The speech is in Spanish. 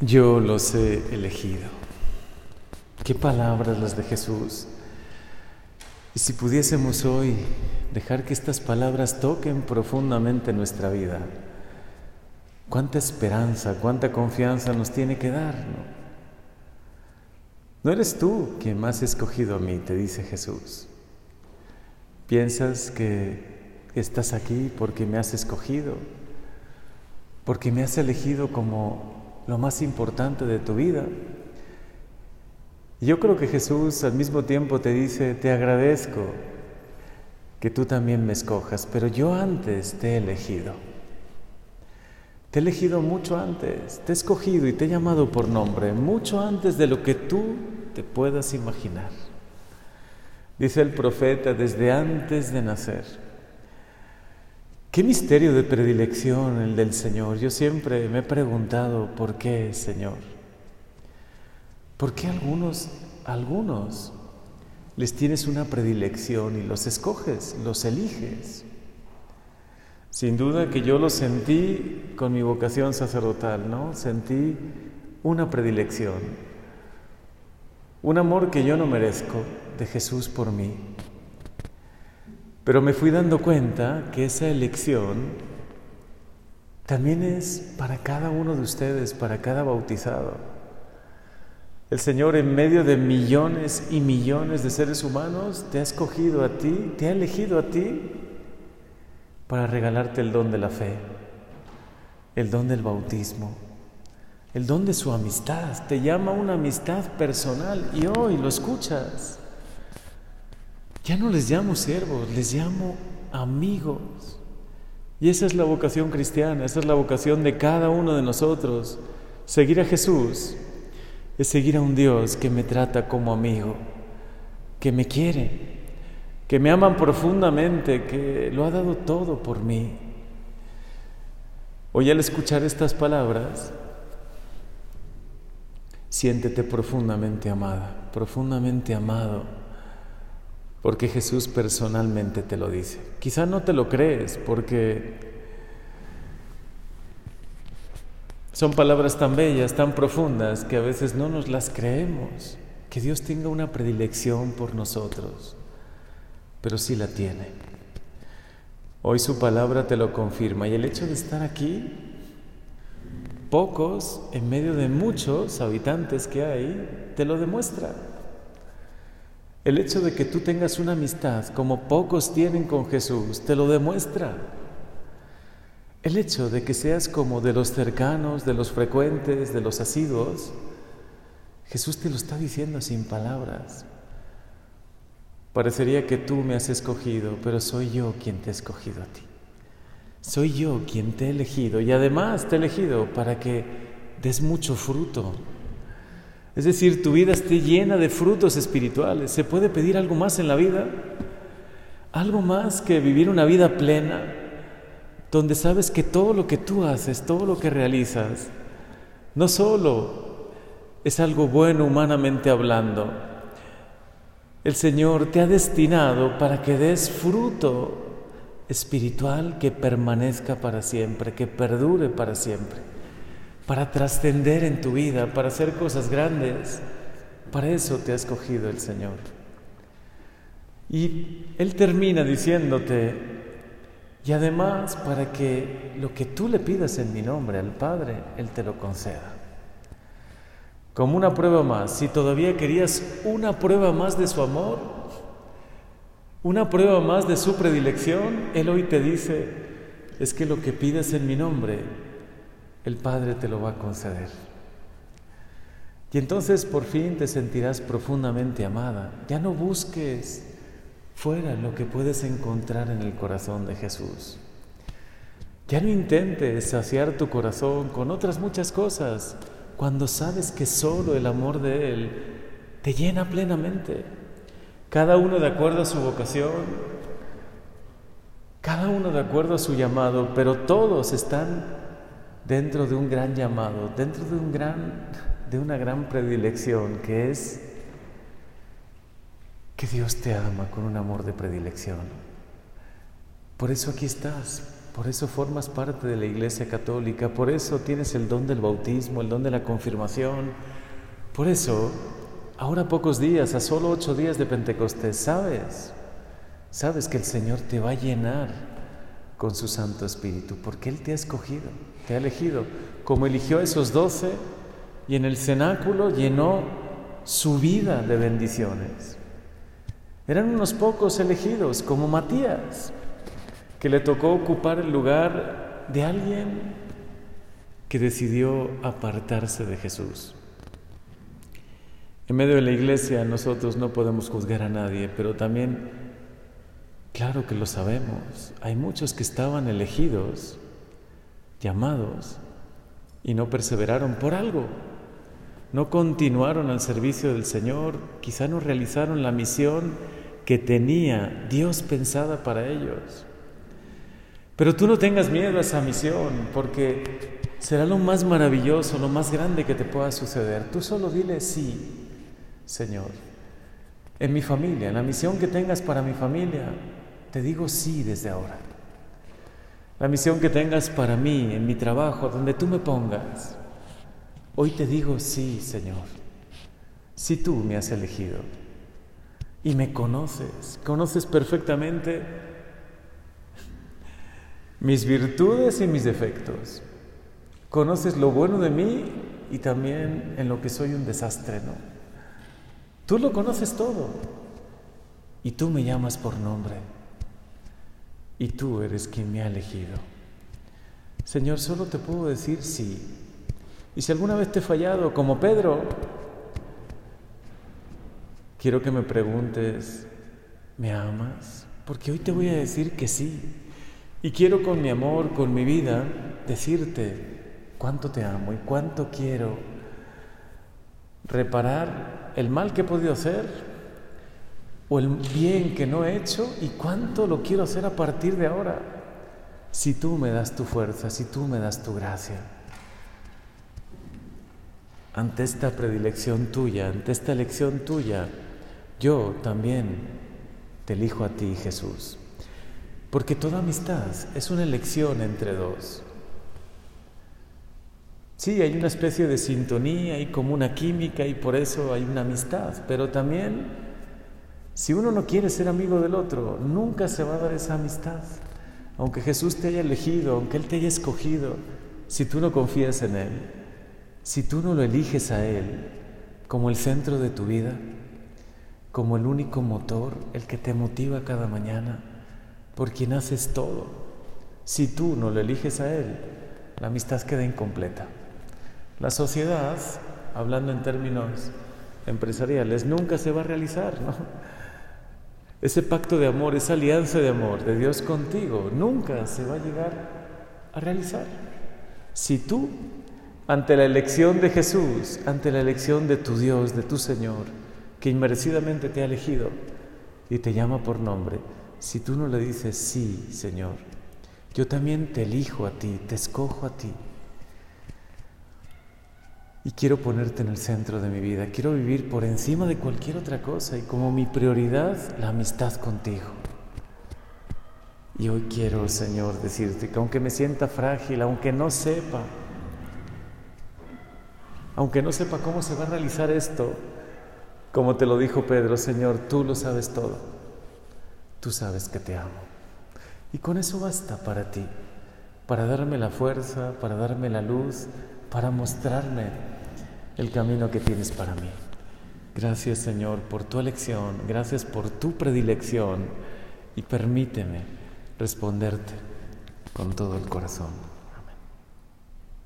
Yo los he elegido. Qué palabras las de Jesús. Y si pudiésemos hoy dejar que estas palabras toquen profundamente nuestra vida, cuánta esperanza, cuánta confianza nos tiene que dar. ¿no? no eres tú quien más escogido a mí, te dice Jesús. Piensas que estás aquí porque me has escogido, porque me has elegido como lo más importante de tu vida. Yo creo que Jesús al mismo tiempo te dice, te agradezco que tú también me escojas, pero yo antes te he elegido. Te he elegido mucho antes, te he escogido y te he llamado por nombre, mucho antes de lo que tú te puedas imaginar. Dice el profeta, desde antes de nacer. Qué misterio de predilección el del Señor. Yo siempre me he preguntado, ¿por qué, Señor? ¿Por qué algunos, algunos les tienes una predilección y los escoges, los eliges? Sin duda que yo lo sentí con mi vocación sacerdotal, ¿no? Sentí una predilección, un amor que yo no merezco de Jesús por mí. Pero me fui dando cuenta que esa elección también es para cada uno de ustedes, para cada bautizado. El Señor en medio de millones y millones de seres humanos te ha escogido a ti, te ha elegido a ti para regalarte el don de la fe, el don del bautismo, el don de su amistad. Te llama una amistad personal y hoy lo escuchas. Ya no les llamo siervos, les llamo amigos. Y esa es la vocación cristiana, esa es la vocación de cada uno de nosotros. Seguir a Jesús es seguir a un Dios que me trata como amigo, que me quiere, que me ama profundamente, que lo ha dado todo por mí. Hoy al escuchar estas palabras, siéntete profundamente amada, profundamente amado porque Jesús personalmente te lo dice. Quizá no te lo crees porque son palabras tan bellas, tan profundas, que a veces no nos las creemos. Que Dios tenga una predilección por nosotros, pero sí la tiene. Hoy su palabra te lo confirma y el hecho de estar aquí, pocos en medio de muchos habitantes que hay, te lo demuestra. El hecho de que tú tengas una amistad como pocos tienen con Jesús te lo demuestra. El hecho de que seas como de los cercanos, de los frecuentes, de los asiduos, Jesús te lo está diciendo sin palabras. Parecería que tú me has escogido, pero soy yo quien te ha escogido a ti. Soy yo quien te he elegido y además te he elegido para que des mucho fruto, es decir, tu vida esté llena de frutos espirituales. ¿Se puede pedir algo más en la vida? Algo más que vivir una vida plena, donde sabes que todo lo que tú haces, todo lo que realizas, no solo es algo bueno humanamente hablando, el Señor te ha destinado para que des fruto espiritual que permanezca para siempre, que perdure para siempre para trascender en tu vida, para hacer cosas grandes. Para eso te ha escogido el Señor. Y Él termina diciéndote, y además para que lo que tú le pidas en mi nombre al Padre, Él te lo conceda. Como una prueba más, si todavía querías una prueba más de su amor, una prueba más de su predilección, Él hoy te dice, es que lo que pidas en mi nombre, el Padre te lo va a conceder. Y entonces por fin te sentirás profundamente amada. Ya no busques fuera lo que puedes encontrar en el corazón de Jesús. Ya no intentes saciar tu corazón con otras muchas cosas cuando sabes que solo el amor de Él te llena plenamente. Cada uno de acuerdo a su vocación, cada uno de acuerdo a su llamado, pero todos están dentro de un gran llamado, dentro de, un gran, de una gran predilección que es que Dios te ama con un amor de predilección. Por eso aquí estás, Por eso formas parte de la Iglesia Católica, por eso tienes el don del bautismo, el don de la confirmación. Por eso, ahora pocos días, a solo ocho días de Pentecostés, sabes, sabes que el Señor te va a llenar con su Santo Espíritu, porque Él te ha escogido, te ha elegido, como eligió a esos doce y en el cenáculo llenó su vida de bendiciones. Eran unos pocos elegidos, como Matías, que le tocó ocupar el lugar de alguien que decidió apartarse de Jesús. En medio de la iglesia nosotros no podemos juzgar a nadie, pero también, claro que lo sabemos, hay muchos que estaban elegidos, llamados, y no perseveraron por algo. No continuaron al servicio del Señor, quizá no realizaron la misión que tenía Dios pensada para ellos. Pero tú no tengas miedo a esa misión, porque será lo más maravilloso, lo más grande que te pueda suceder. Tú solo dile sí, Señor. En mi familia, en la misión que tengas para mi familia, te digo sí desde ahora. La misión que tengas para mí, en mi trabajo, donde tú me pongas, hoy te digo sí, Señor. Si tú me has elegido y me conoces, conoces perfectamente mis virtudes y mis defectos. Conoces lo bueno de mí y también en lo que soy un desastre, ¿no? Tú lo conoces todo y tú me llamas por nombre y tú eres quien me ha elegido. Señor, solo te puedo decir sí. Y si alguna vez te he fallado, como Pedro, quiero que me preguntes, ¿me amas? Porque hoy te voy a decir que sí. Y quiero con mi amor, con mi vida, decirte cuánto te amo y cuánto quiero reparar el mal que he podido hacer o el bien que no he hecho y cuánto lo quiero hacer a partir de ahora. Si tú me das tu fuerza, si tú me das tu gracia. Ante esta predilección tuya, ante esta elección tuya, yo también te elijo a ti, Jesús. Porque toda amistad es una elección entre dos. Sí, hay una especie de sintonía y como una química y por eso hay una amistad, pero también si uno no quiere ser amigo del otro, nunca se va a dar esa amistad. Aunque Jesús te haya elegido, aunque Él te haya escogido, si tú no confías en Él, si tú no lo eliges a Él como el centro de tu vida, como el único motor, el que te motiva cada mañana, por quien haces todo. Si tú no lo eliges a Él, la amistad queda incompleta. La sociedad, hablando en términos empresariales, nunca se va a realizar, ¿no? Ese pacto de amor, esa alianza de amor de Dios contigo, nunca se va a llegar a realizar. Si tú, ante la elección de Jesús, ante la elección de tu Dios, de tu Señor, que inmerecidamente te ha elegido y te llama por nombre, si tú no le dices, sí, Señor, yo también te elijo a ti, te escojo a ti. Y quiero ponerte en el centro de mi vida, quiero vivir por encima de cualquier otra cosa y como mi prioridad la amistad contigo. Y hoy quiero, Señor, decirte que aunque me sienta frágil, aunque no sepa, aunque no sepa cómo se va a realizar esto, como te lo dijo Pedro, Señor, tú lo sabes todo tú sabes que te amo. Y con eso basta para ti, para darme la fuerza, para darme la luz, para mostrarme el camino que tienes para mí. Gracias Señor por tu elección, gracias por tu predilección y permíteme responderte con todo el corazón.